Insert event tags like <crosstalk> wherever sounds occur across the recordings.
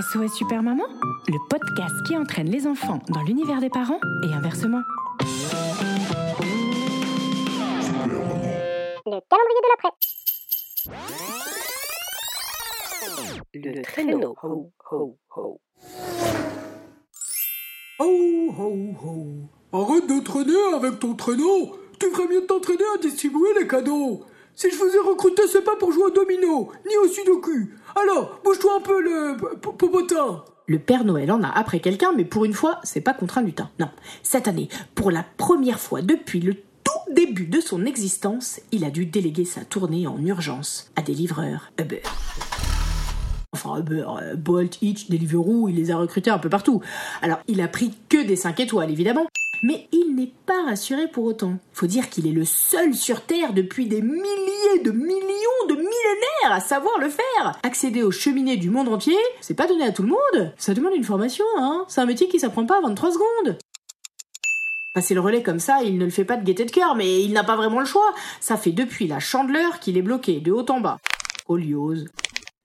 SOS Super Maman, le podcast qui entraîne les enfants dans l'univers des parents et inversement. Le calendrier de l'après. Le traîneau. Ho, ho, ho. Oh, oh, oh. Arrête de traîner avec ton traîneau. Tu ferais mieux de t'entraîner à distribuer les cadeaux. Si je vous ai recruté, c'est pas pour jouer au domino, ni au sudoku. Alors, bouge-toi un peu le popotin. Le Père Noël en a après quelqu'un, mais pour une fois, c'est pas contre un lutin. Non. Cette année, pour la première fois depuis le tout début de son existence, il a dû déléguer sa tournée en urgence à des livreurs Uber. Enfin, Uber, euh, Bolt, Hitch, Deliveroo, il les a recrutés un peu partout. Alors, il a pris que des 5 étoiles, évidemment. Mais il n'est pas rassuré pour autant. Faut dire qu'il est le seul sur Terre depuis des milliers de millions de millénaires à savoir le faire. Accéder aux cheminées du monde entier, c'est pas donné à tout le monde. Ça demande une formation, hein. C'est un métier qui s'apprend pas en 23 secondes. Passer le relais comme ça, il ne le fait pas de gaieté de cœur, mais il n'a pas vraiment le choix. Ça fait depuis la chandeleur qu'il est bloqué de haut en bas. Oliose,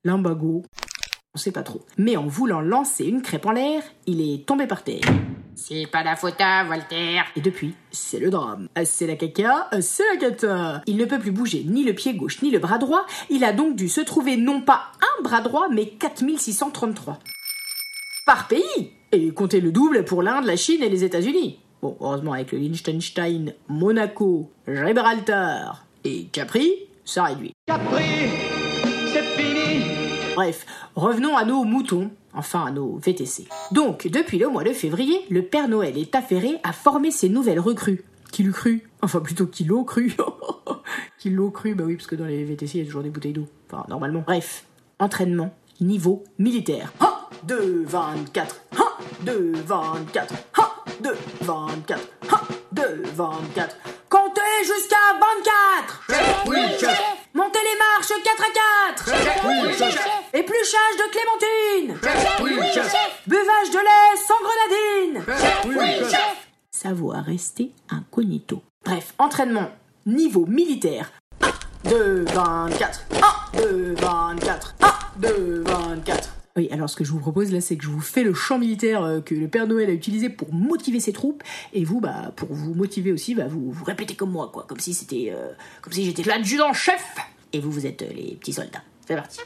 limbago, on sait pas trop. Mais en voulant lancer une crêpe en l'air, il est tombé par terre. C'est pas la faute à Voltaire. Et depuis, c'est le drame. Ah, C'est la caca, ah, c'est la cata. Il ne peut plus bouger ni le pied gauche ni le bras droit. Il a donc dû se trouver non pas un bras droit, mais 4633. Par pays Et comptez le double pour l'Inde, la Chine et les États-Unis. Bon, heureusement, avec le Liechtenstein, Monaco, Gibraltar et Capri, ça réduit. Bref, revenons à nos moutons, enfin à nos VTC. Donc, depuis le mois de février, le Père Noël est affairé à former ses nouvelles recrues. Qui l'eût cru? Enfin, plutôt qui l'ont cru. <laughs> qui l'ont cru, bah oui, parce que dans les VTC, il y a toujours des bouteilles d'eau. Enfin, normalement. Bref, entraînement, niveau militaire. 1, 2, 24. 1, 2, 24. 1, 2, 24. 1, 2, 24. Comptez jusqu'à 24 Oui, chef. Les marches 4 à 4 Épluchage de clémentine Oui, chef. Buvage de lait sans grenadine Oui, chef. Savoir rester incognito. Bref, entraînement, niveau militaire. 1, 2, 24. 1, 2, 24. 1, 2, 24. Oui, alors ce que je vous propose là, c'est que je vous fais le chant militaire euh, que le Père Noël a utilisé pour motiver ses troupes, et vous, bah, pour vous motiver aussi, bah, vous, vous répétez comme moi, quoi, comme si c'était, euh, comme si j'étais l'adjudant-chef, et vous, vous êtes euh, les petits soldats. C'est parti.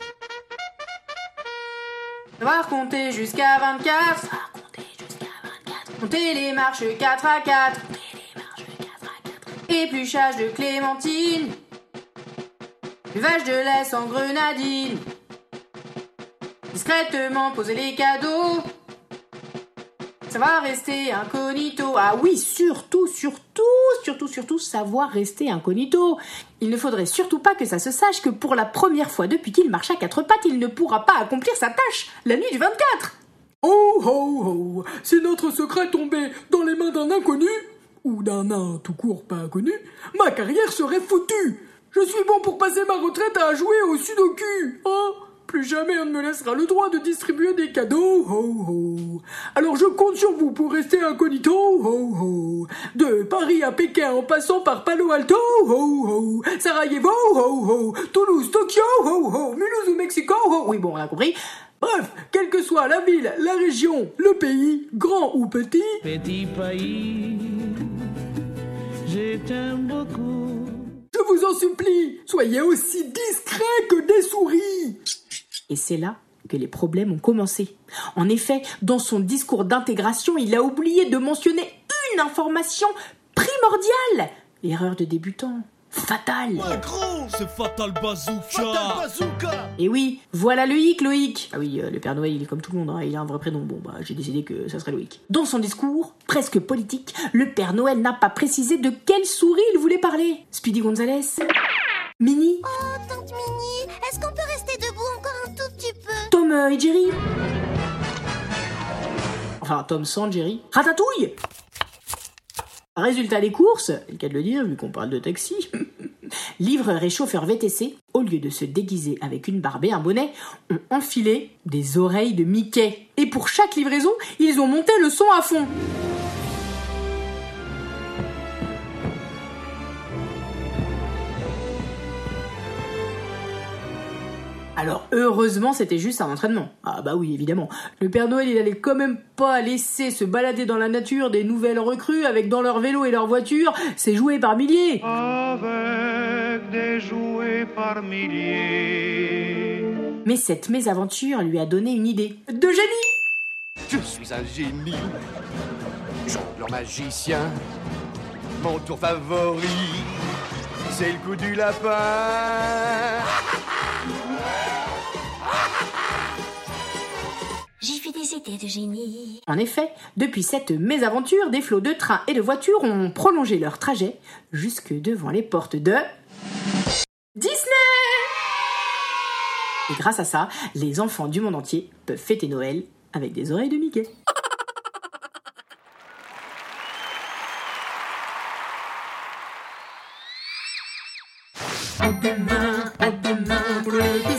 Savoir compter jusqu'à 24. Savoir compter jusqu'à 24. Monter les marches 4 à 4. Monter les marches 4 à 4. Épluchage de clémentine. Buvage de lait sans grenadine. Discrètement poser les cadeaux. Savoir rester incognito. Ah oui, surtout, surtout, surtout, surtout, savoir rester incognito. Il ne faudrait surtout pas que ça se sache que pour la première fois depuis qu'il marche à quatre pattes, il ne pourra pas accomplir sa tâche la nuit du 24. Oh, oh, oh. Si notre secret tombait dans les mains d'un inconnu, ou d'un nain tout court pas inconnu, ma carrière serait foutue. Je suis bon pour passer ma retraite à jouer au sudoku, hein? Plus jamais on ne me laissera le droit de distribuer des cadeaux. Alors je compte sur vous pour rester incognito. De Paris à Pékin en passant par Palo Alto, ho ho. Sarajevo, ho ho. Toulouse, Tokyo, ho ho. Mulhouse ou Mexico, ho. Oui, bon, on a compris. Bref, quelle que soit la ville, la région, le pays, grand ou petit, Petit pays, je t'aime beaucoup. je vous en supplie, soyez aussi discret que des souris. Et c'est là que les problèmes ont commencé. En effet, dans son discours d'intégration, il a oublié de mentionner une information primordiale. Erreur de débutant. Fatale. C'est Fatal Bazooka Et oui, voilà Loïc, Loïc Ah oui, euh, le Père Noël, il est comme tout le monde, hein, il a un vrai prénom. Bon, bah, j'ai décidé que ça serait Loïc. Dans son discours, presque politique, le Père Noël n'a pas précisé de quelle souris il voulait parler. Speedy Gonzales Minnie Oh, tante Minnie, Euh, et Jerry Enfin, Tom sans Jerry. Ratatouille Résultat des courses, le cas de le dire vu qu'on parle de taxi, <laughs> livreur et chauffeur VTC, au lieu de se déguiser avec une barbe et un bonnet, ont enfilé des oreilles de Mickey. Et pour chaque livraison, ils ont monté le son à fond. Alors heureusement c'était juste un entraînement. Ah bah oui évidemment. Le Père Noël il allait quand même pas laisser se balader dans la nature des nouvelles recrues avec dans leur vélo et leur voiture ses jouets par milliers. Avec des jouets par milliers. Mais cette mésaventure lui a donné une idée. De génie Je suis un génie, jongleur magicien. Mon tour favori, c'est le coup du lapin. Idées de génie. En effet, depuis cette mésaventure, des flots de trains et de voitures ont prolongé leur trajet jusque devant les portes de Disney Et grâce à ça, les enfants du monde entier peuvent fêter Noël avec des oreilles de Mickey. À demain, à demain pour l'épisode